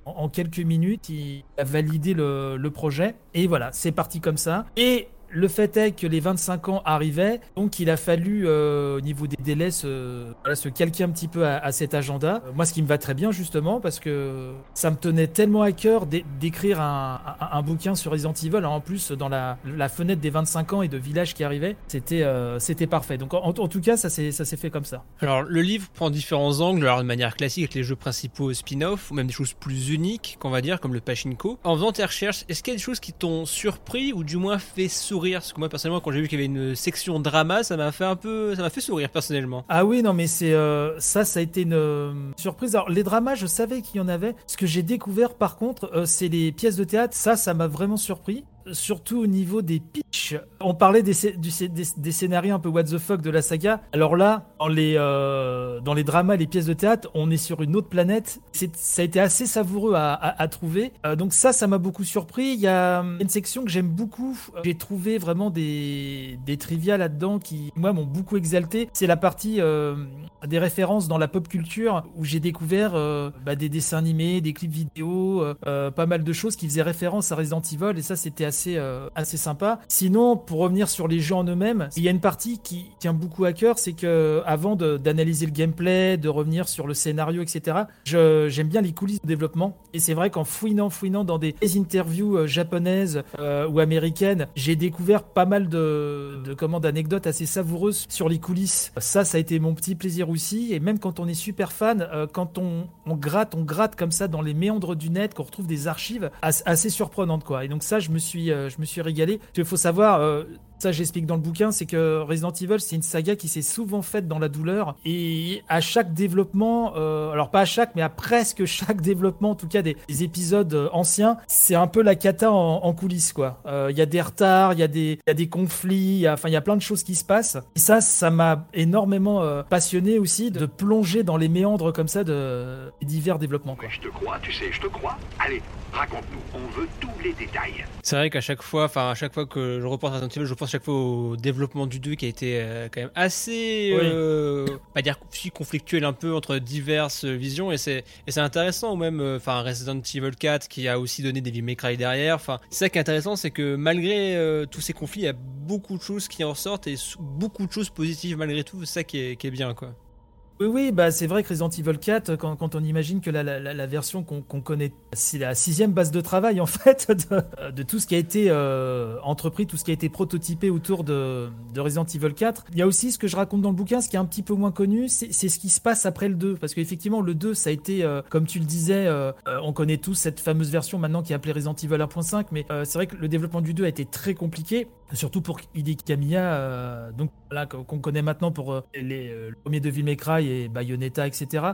En quelques minutes, il a validé le, le projet. Et voilà, c'est parti comme ça. Et le fait est que les 25 ans arrivaient, donc il a fallu, euh, au niveau des délais, se, calquer un petit peu à, cet agenda. Euh, moi, ce qui me va très bien, justement, parce que ça me tenait tellement à cœur d'é- d'écrire un, bouquin sur Resident Evil. En plus, dans la, fenêtre des 25 ans et de village qui arrivait, c'était euh, parfait. Donc, en, tout cas, ça s'est fait comme ça. Alors, le livre prend différents angles, de manière classique avec les jeux principaux spin-off, ou même des choses plus uniques, qu'on va dire, comme le Pachinko. En faisant tes recherches, est-ce qu'il y a des choses qui t'ont surpris ou du moins fait sourire Parce que moi, personnellement, quand j'ai vu qu'il y avait une section drama, ça m'a fait un peu, ça m'a fait sourire personnellement. Ah oui, non, mais c'est euh, ça, ça a été une euh, surprise. Alors, les dramas, je savais qu'il y en avait. Ce que j'ai découvert, par contre, euh, c'est les pièces de théâtre. Ça, ça m'a vraiment surpris. Surtout au niveau des pitchs. On parlait des, des scénarios un peu what the fuck de la saga. Alors là, dans les, euh, dans les dramas, les pièces de théâtre, on est sur une autre planète. Ça a été assez savoureux à, trouver. Euh, donc ça, ça m'a beaucoup surpris. Il y a hum, une section que j'aime beaucoup. J'ai trouvé vraiment des, des trivia là-dedans qui, moi, m'ont beaucoup exalté. C'est la partie euh, des références dans la pop culture où j'ai découvert euh, bah, des dessins animés, des clips vidéo, euh, euh, pas mal de choses qui faisaient référence à Resident Evil et ça c'était euh, assez sympa. Sinon, pour revenir sur les jeux en eux-mêmes, il y a une partie qui tient beaucoup à cœur, c'est que avant d'analyser le gameplay, de revenir sur le scénario, etc. J'aime bien les coulisses de développement et c'est vrai qu'en fouinant, fouinant dans des interviews euh, japonaises euh, ou américaines, j'ai découvert pas mal de, de d'anecdotes assez savoureuses sur les coulisses. Ça, ça a été mon petit plaisir aussi. Et même quand on est super fan, quand on, gratte, on gratte comme ça dans les méandres du net, qu'on retrouve des archives as- assez surprenantes, quoi. Et donc ça, je me suis, euh, je me suis régalé. Il faut savoir. Euh, ça, j'explique dans le bouquin, c'est que Resident Evil, c'est une saga qui s'est souvent faite dans la douleur. Et à chaque développement, euh, alors pas à chaque, mais à presque chaque développement, en tout cas des, des épisodes euh, anciens, c'est un peu la cata en, en coulisses, quoi. Euh, Il y a des retards, il y, a des- il y a des conflits, enfin, il y a plein de choses qui se passent. Et ça, ça m'a énormément euh, passionné aussi de plonger dans les méandres comme ça de divers développements, quoi. Je te crois, tu sais, je te crois. Allez, raconte-nous, on veut tous les détails. C'est vrai qu'à chaque fois, enfin à chaque fois que je repense à Resident Evil, je pense chaque fois au développement du 2 qui a été euh, quand même assez, Oui. euh, pas dire si conflictuel un peu entre diverses visions et c'est et c'est intéressant ou même euh, enfin Resident Evil 4 qui a aussi donné des May Cry derrière. Enfin c'est ça qui est intéressant, c'est que malgré tous ces conflits, il y a beaucoup de choses qui en ressortent et beaucoup de choses positives malgré tout. C'est ça qui est, qui est bien quoi. Oui, oui, bah c'est vrai que Resident Evil 4, quand, on imagine que la, version qu'on connaît, c'est la sixième base de travail en fait de, tout ce qui a été euh, entrepris, tout ce qui a été prototypé autour de, de Resident Evil 4. Il y a aussi ce que je raconte dans le bouquin, ce qui est un petit peu moins connu, c'est ce qui se passe après le 2. Parce qu'effectivement, le 2, ça a été, euh, comme tu le disais, euh, on connaît tous cette fameuse version maintenant qui est appelée Resident Evil 1.5, mais c'est vrai que le développement du 2 a été très compliqué. Surtout pour Hideki Kamiya, qu'on connaît maintenant pour euh, les, euh, le premier Devil May et Bayonetta, etc.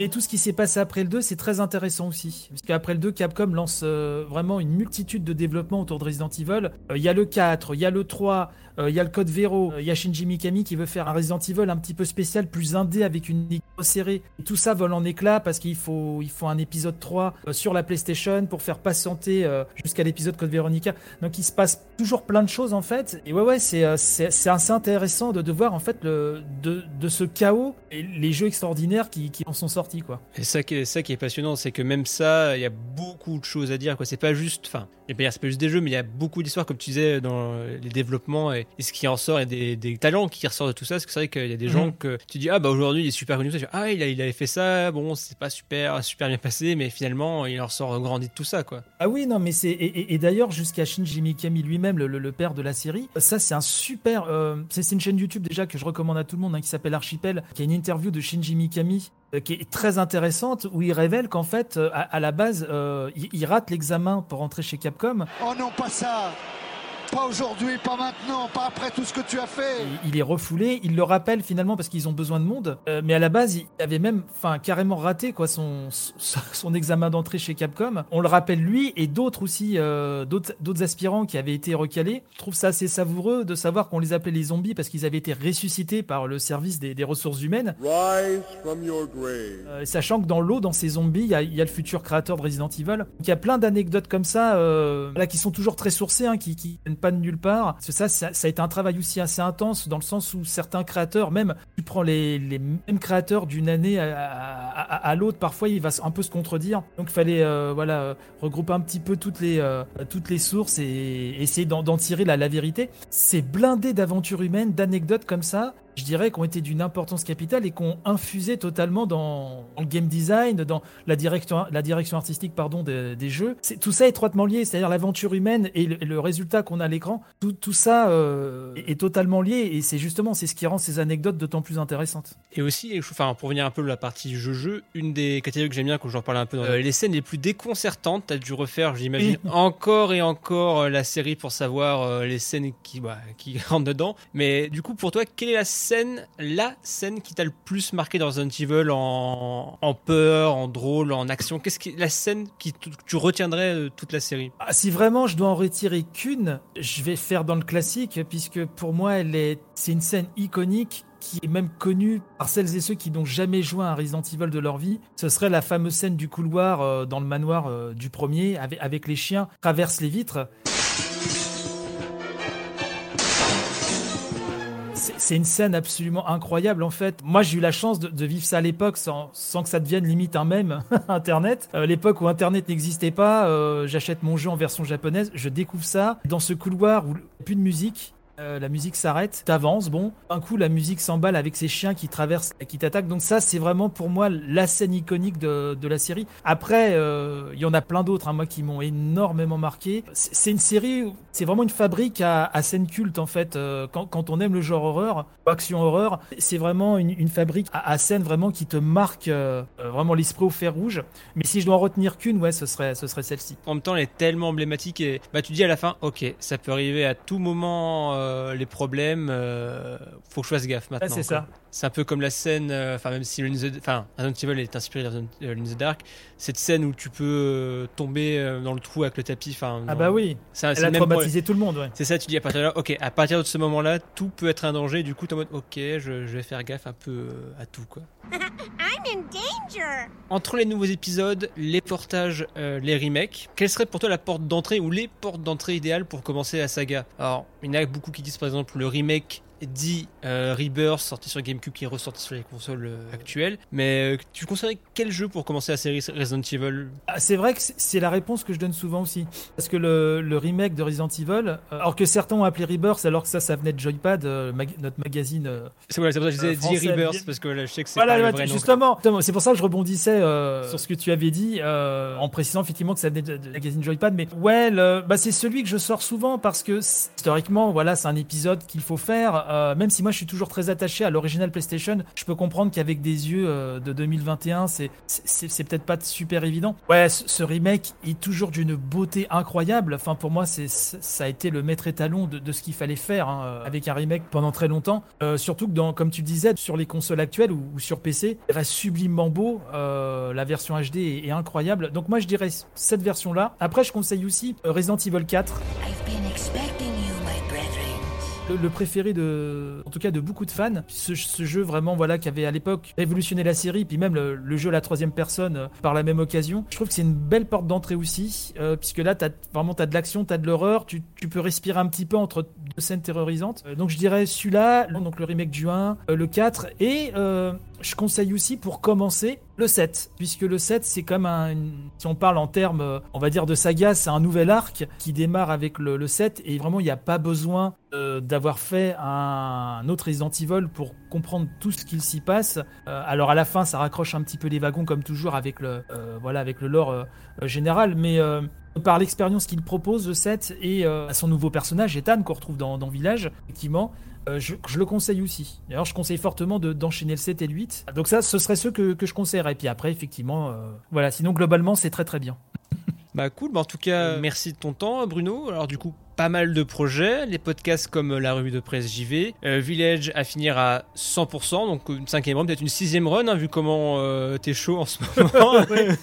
Et tout ce qui s'est passé après le 2, c'est très intéressant aussi. Parce qu'après le 2, Capcom lance euh, vraiment une multitude de développements autour de Resident Evil. Euh, Il y a le 4, il y a le 3, euh, il y a le Code Vero, il y a Shinji Mikami qui veut faire un Resident Evil un petit peu spécial, plus indé avec une équipe serrée. Tout ça vole en éclats parce qu'il faut, il faut un épisode 3 euh, sur la PlayStation pour faire patienter jusqu'à l'épisode Code Veronica. Donc il se passe toujours plein de choses en fait. Et ouais, ouais, c'est assez intéressant de, voir en fait de ce chaos et les jeux extraordinaires qui, qui en sont sortis quoi. Et ça qui est, ça qui est passionnant, c'est que même ça, il y a beaucoup de choses à dire. Quoi. C'est pas juste, enfin, bien, c'est pas juste des jeux, mais il y a beaucoup d'histoires, comme tu disais, dans les développements et, et ce qui en sort, et des, des talents qui ressortent de tout ça. Parce que c'est vrai qu'il y a des gens Mhm. que tu dis, ah bah aujourd'hui il est super connu. Ah il, a, il avait fait ça, bon, c'est pas super, super bien passé, mais finalement il en sort grandi de tout ça, quoi. Ah oui, non, mais c'est. Et, d'ailleurs, jusqu'à Shinji Mikami lui-même, le, le- le père de la série, ça, c'est un super. euh, c'est c'est une chaîne YouTube déjà que je recommande à tout le monde, hein, qui s'appelle Archipel, qui a une interview de Shinji Mikami. euh, qui est très intéressante où il révèle qu'en fait euh, à, la base euh, il, il rate l'examen pour rentrer chez Capcom Oh non, pas ça Pas aujourd'hui, pas maintenant, pas après tout ce que tu as fait il est refoulé, il le rappelle finalement parce qu'ils ont besoin de monde. Euh, mais à la base, il avait même, enfin, carrément raté quoi son son, son examen d'entrée chez Capcom. On le rappelle lui et d'autres aussi, euh, d'autres d'autres aspirants qui avaient été recalés. Je trouve ça assez savoureux de savoir qu'on les appelait les zombies parce qu'ils avaient été ressuscités par le service des, des ressources humaines. Rise from your grave. Euh, sachant que dans l'eau, dans ces zombies, il y, a- il y a le futur créateur de Resident Evil. Donc, il y a plein d'anecdotes comme ça, euh, là, qui sont toujours très sourcées, hein, qui, qui viennent pas de nulle part. Ça, ça, ça a été un travail aussi assez intense, dans le sens où certains créateurs, même, tu prends les, mêmes créateurs d'une année à, l'autre, parfois, il va un peu se contredire. Donc, il fallait, euh, voilà, regrouper un petit peu toutes les, euh, toutes les sources et essayer d'en d'en tirer la, la vérité. C'est blindé d'aventures humaines, d'anecdotes comme ça je dirais, qui ont été d'une importance capitale et qui ont infusé totalement dans, dans le game design, dans la direction, la direction artistique pardon, des, des jeux. C'est- Tout ça est étroitement lié, c'est-à-dire l'aventure humaine et le, et le résultat qu'on a à l'écran. Tout, tout ça euh, est, est totalement lié et c'est justement c'est ce qui rend ces anecdotes d'autant plus intéressantes. Et aussi, enfin, pour venir un peu de la partie jeu-jeu, une des catégories que j'aime bien, quand j'en parlais un peu dans euh, les scènes les plus déconcertantes, t'as dû refaire, j'imagine, encore et encore euh, la série pour savoir euh, les scènes qui, bah, qui rentrent dedans. Mais du coup, pour toi, quelle est la scène, la scène qui t'a le plus marqué dans Resident Evil en, peur, en drôle, en action Qu'est-ce qui, la scène qui tu retiendrais toute la série? Ah, si vraiment je dois en retirer qu'une, je vais faire dans le classique, puisque pour moi, elle est, c'est une scène iconique qui est même connue par celles et ceux qui n'ont jamais joué à Resident Evil de leur vie. Ce serait la fameuse scène du couloir euh, dans le manoir euh, du premier, avec, avec les chiens traversent les vitres. C'est une scène absolument incroyable en fait. Moi j'ai eu la chance de, vivre ça à l'époque sans, que ça devienne limite un mème Internet. Euh, l'époque où Internet n'existait pas, euh, j'achète mon jeu en version japonaise, je découvre ça dans ce couloir où plus de musique. Euh, la musique s'arrête, t'avances, bon, un coup la musique s'emballe avec ces chiens qui traversent, qui t'attaquent. Donc ça, c'est vraiment pour moi la scène iconique de, la série. Après, euh, il y en a plein d'autres, hein, moi, qui m'ont énormément marqué. C'est une série, c'est vraiment une fabrique à, scène culte en fait. Euh, quand, on aime le genre horreur, action horreur, c'est vraiment une, fabrique à, scène vraiment qui te marque vraiment l'esprit au fer rouge. Mais si je dois en retenir qu'une, ouais, ce serait, ce serait celle-ci. En même temps, elle est tellement emblématique et bah tu dis à la fin, ok, ça peut arriver à tout moment, euh, les problèmes, euh, faut que je fasse gaffe maintenant. c'est ça. C'est un peu comme la scène, euh, enfin même si enfin Resident Evil est inspiré Evil in the Dark, cette scène où tu peux euh, tomber euh, dans le trou avec le tapis, enfin. Ah bah oui. Ça, Elle a traumatisé tout le monde, ouais. C'est ça, tu dis à partir de là, ok, à partir de ce moment-là, tout peut être un danger. Du coup, t'es en mode, ok, je, je vais faire gaffe un peu euh, à tout, quoi. I'm in danger. Entre les nouveaux épisodes, les portages, euh, les remakes, quelle serait pour toi la porte d'entrée ou les portes d'entrée idéales pour commencer la saga? Alors, il y en a beaucoup qui disent par exemple le remake dit euh, Rebirth sorti sur GameCube qui est ressorti sur les consoles euh, actuelles. Mais euh, tu conseillerais quel jeu pour commencer la série Resident Evil? Ah, C'est vrai que c'est- la réponse que je donne souvent aussi. Parce que le, le remake de Resident Evil, alors que certains ont appelé Rebirth, alors que ça, ça venait de Joypad, mag- notre magazine. C'est voilà, pour ça que je disais dit Rebirth parce que là, je sais que c'est Voilà, pas le ouais, vrai nom. justement, c'est pour ça que je rebondissais sur ce que tu avais dit, en précisant effectivement que ça venait de, de magazine Joypad. Mais ouais, le- bah, c'est celui que je sors souvent parce que historiquement, voilà, c'est un épisode qu'il faut faire. Euh, même si moi je suis toujours très attaché à l'original PlayStation, je peux comprendre qu'avec des yeux euh, de 2021, c'est peut-être pas super évident. Ouais, ce, remake est toujours d'une beauté incroyable. Enfin, pour moi, c'est ça a été le maître étalon de, ce qu'il fallait faire hein, avec un remake pendant très longtemps. Euh, surtout que comme tu disais, sur les consoles actuelles ou, sur PC, il reste sublimement beau. Euh, la version HD est, incroyable. Donc moi, je dirais cette version-là. Après, je conseille aussi euh, Resident Evil 4 le, préféré de, en tout cas de beaucoup de fans. Ce, jeu vraiment voilà qui avait à l'époque révolutionné la série, puis même le, jeu à la troisième personne euh, par la même occasion. Je trouve que c'est une belle porte d'entrée aussi, euh, puisque là t'as vraiment t'as de l'action, t'as de l'horreur, tu, tu peux respirer un petit peu entre deux scènes terrorisantes. Euh, donc je dirais celui-là, donc le remake du 1, euh, le 4 et je conseille aussi pour commencer le 7, puisque le 7 c'est comme un, si on parle en termes, euh, on va dire de saga, c'est un nouvel arc qui démarre avec le, le 7 et vraiment il n'y a pas besoin euh, d'avoir fait un, autre Resident Evil pour comprendre tout ce qu'il s'y passe. Euh, alors à la fin ça raccroche un petit peu les wagons comme toujours avec le, voilà, avec le lore général, mais par l'expérience qu'il propose, le 7, et euh, son nouveau personnage, Ethan, qu'on retrouve dans, dans Village, effectivement, euh, je, le conseille aussi. D'ailleurs, je conseille fortement de- d'enchaîner le 7 et le 8. Donc ça, ce serait ceux que, que je conseillerais. Et puis après, effectivement, euh, voilà. Sinon, globalement, c'est très très bien. Bah cool, bah en tout cas, merci de ton temps Bruno. Alors du coup, pas mal de projets, les podcasts comme euh, la revue de presse JV, euh, Village à finir à 100%, donc une cinquième run, peut-être une sixième run, hein, vu comment euh, t'es chaud en ce moment.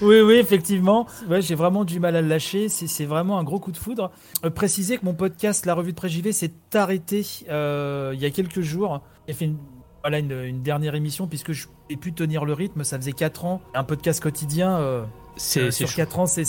Oui, oui, effectivement. Ouais, j'ai vraiment du mal à le lâcher. C'est vraiment un gros coup de foudre. Préciser que mon podcast, la revue de presse JV, s'est arrêté il y a quelques jours. J'ai fait une, une, dernière émission puisque je n'ai pu tenir le rythme. Ça faisait 4 ans. Un podcast quotidien. C'est- euh, sur chaud. 4 ans, c'est-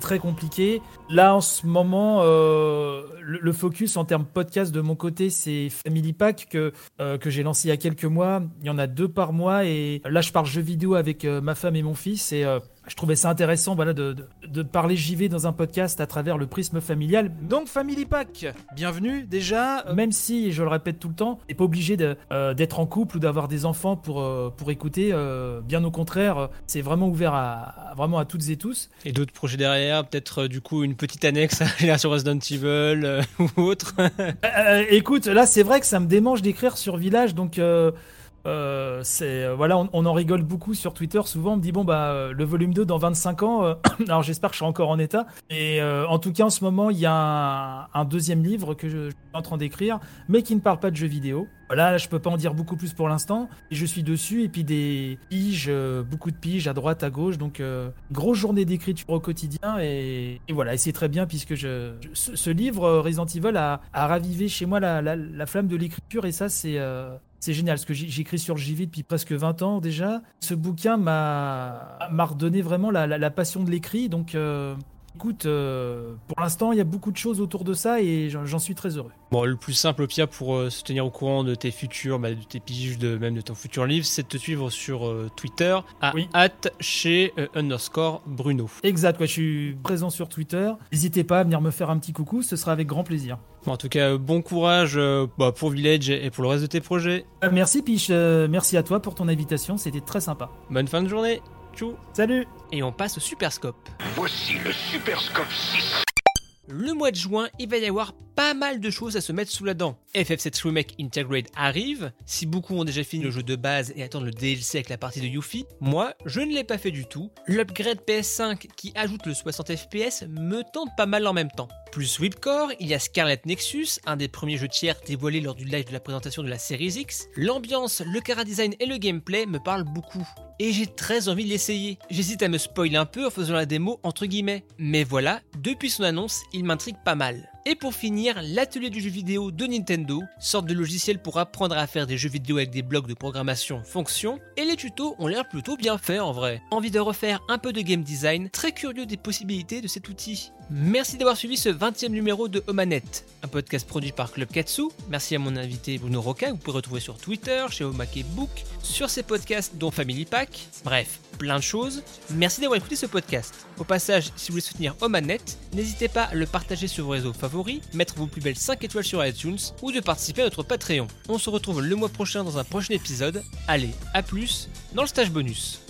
très compliqué. Là, en ce moment, euh, le, le focus en termes podcast de mon côté, c'est Family Pack que, euh, que j'ai lancé il y a quelques mois. Il y en a deux par mois et là, je parle jeux vidéo avec euh, ma femme et mon fils et je trouvais ça intéressant voilà, de, de, de parler JV dans un podcast à travers le prisme familial. Donc, Family Pack, bienvenue déjà. Euh, Même si, je le répète tout le temps, t'es pas obligé euh, d'être en couple ou d'avoir des enfants pour, euh, pour écouter. euh, bien au contraire, c'est vraiment ouvert à, à- vraiment à toutes et tous. Et d'autres projets derrière, peut-être euh, du coup une petite annexe à lire sur Resident Evil euh, ou autre. Euh, écoute, là, c'est vrai que ça me démange d'écrire sur Village, donc euh, euh, voilà, on, en rigole beaucoup sur Twitter. Souvent, on me dit bon bah euh, le volume 2 dans 25 ans. alors j'espère que je serai encore en état. Et en tout cas, en ce moment, il y a un, deuxième livre que je, suis en train d'écrire, mais qui ne parle pas de jeux vidéo. Voilà, là, je peux pas en dire beaucoup plus pour l'instant. Et je suis dessus et puis des piges, beaucoup de piges à droite, à gauche. Donc euh, grosse journée d'écriture au quotidien et, voilà, et c'est très bien puisque je, ce, livre Resident Evil a, ravivé chez moi la, la- la flamme de l'écriture et ça c'est c'est génial parce que j'écris sur le JV depuis presque 20 ans déjà. Ce bouquin m'a redonné vraiment la, la- la passion de l'écrit donc euh, écoute, euh, pour l'instant il y a beaucoup de choses autour de ça et j'en suis très heureux. Bon, le plus simple, pire, pour euh, se tenir au courant de tes futurs, bah, de tes piges, de même de ton futur livre, c'est de te suivre sur Twitter à hâte chez euh, underscore Bruno. Exact, ouais, je suis présent sur Twitter. N'hésitez pas à venir me faire un petit coucou, ce sera avec grand plaisir. Bon, en tout cas, bon courage euh, bah, pour Village et pour le reste de tes projets. Euh, merci Piche, euh, merci à toi pour ton invitation, c'était très sympa. Bonne fin de journée. Tchou. Salut. Et on passe au Super Scope. Voici le Super Scope 6. Le mois de juin, il va y avoir pas mal de choses à se mettre sous la dent. FF7 Remake Integrate arrive. Si beaucoup ont déjà fini le jeu de base et attendent le DLC avec la partie de Yuffie, moi, je ne l'ai pas fait du tout. L'upgrade PS5 qui ajoute le 60 FPS me tente pas mal en même temps. Plus Whipcore, il y a Scarlet Nexus, un des premiers jeux tiers dévoilés lors du live de la présentation de la série X. L'ambiance, le cara design et le gameplay me parlent beaucoup. Et j'ai très envie de l'essayer. J'hésite à me spoiler un peu en faisant la démo entre guillemets. Mais voilà, depuis son annonce, il m'intrigue pas mal. Et pour finir, l'atelier du jeu vidéo de Nintendo, sorte de logiciel pour apprendre à faire des jeux vidéo avec des blocs de programmation fonction, et les tutos ont l'air plutôt bien faits en vrai. Envie de refaire un peu de game design, très curieux des possibilités de cet outil. Merci d'avoir suivi ce 20e numéro de Omanette, un podcast produit par Club Katsu. Merci à mon invité Bruno Roca, que vous pouvez retrouver sur Twitter, chez Omake Book, sur ses podcasts dont Family Pack, bref, plein de choses. Merci d'avoir écouté ce podcast. Au passage, si vous voulez soutenir Omanette, n'hésitez pas à le partager sur vos réseaux favoris, mettre vos plus belles 5 étoiles sur iTunes ou de participer à notre Patreon. On se retrouve le mois prochain dans un prochain épisode. Allez, à plus dans le stage bonus.